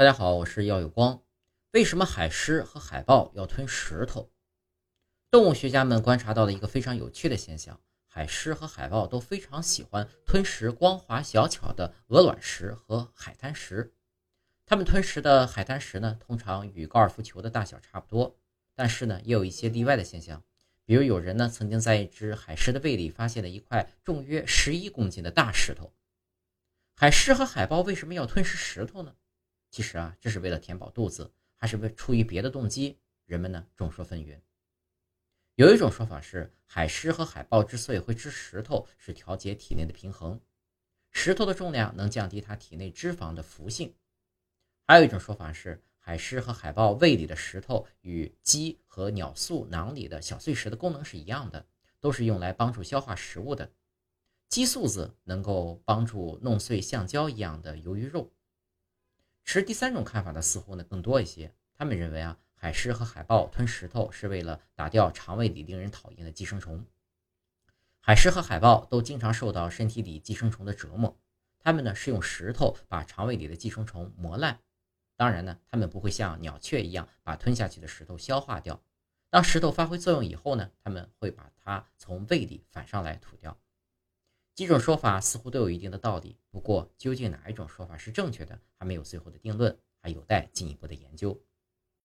大家好，我是耀有光。为什么海狮和海豹要吞石头？动物学家们观察到了一个非常有趣的现象：海狮和海豹都非常喜欢吞食光滑小巧的鹅卵石和海滩石。它们吞食的海滩石呢，通常与高尔夫球的大小差不多，但是呢，也有一些例外的现象。比如有人呢，曾经在一只海狮的胃里发现了一块重约十一公斤的大石头。海狮和海豹为什么要吞食石头呢？其实啊，这是为了填饱肚子，还是为出于别的动机？人们呢众说纷纭。有一种说法是，海狮和海豹之所以会吃石头，是调节体内的平衡。石头的重量能降低它体内脂肪的浮性。还有一种说法是，海狮和海豹胃里的石头与鸡和鸟宿囊里的小碎石的功能是一样的，都是用来帮助消化食物的。鸡素子能够帮助弄碎橡胶一样的鱿鱼肉。持第三种看法的似乎呢更多一些。他们认为啊，海狮和海豹吞石头是为了打掉肠胃里令人讨厌的寄生虫。海狮和海豹都经常受到身体里寄生虫的折磨，它们呢是用石头把肠胃里的寄生虫磨烂。当然呢，它们不会像鸟雀一样把吞下去的石头消化掉。当石头发挥作用以后呢，它们会把它从胃里反上来吐掉。几种说法似乎都有一定的道理，不过究竟哪一种说法是正确的，还没有最后的定论，还有待进一步的研究。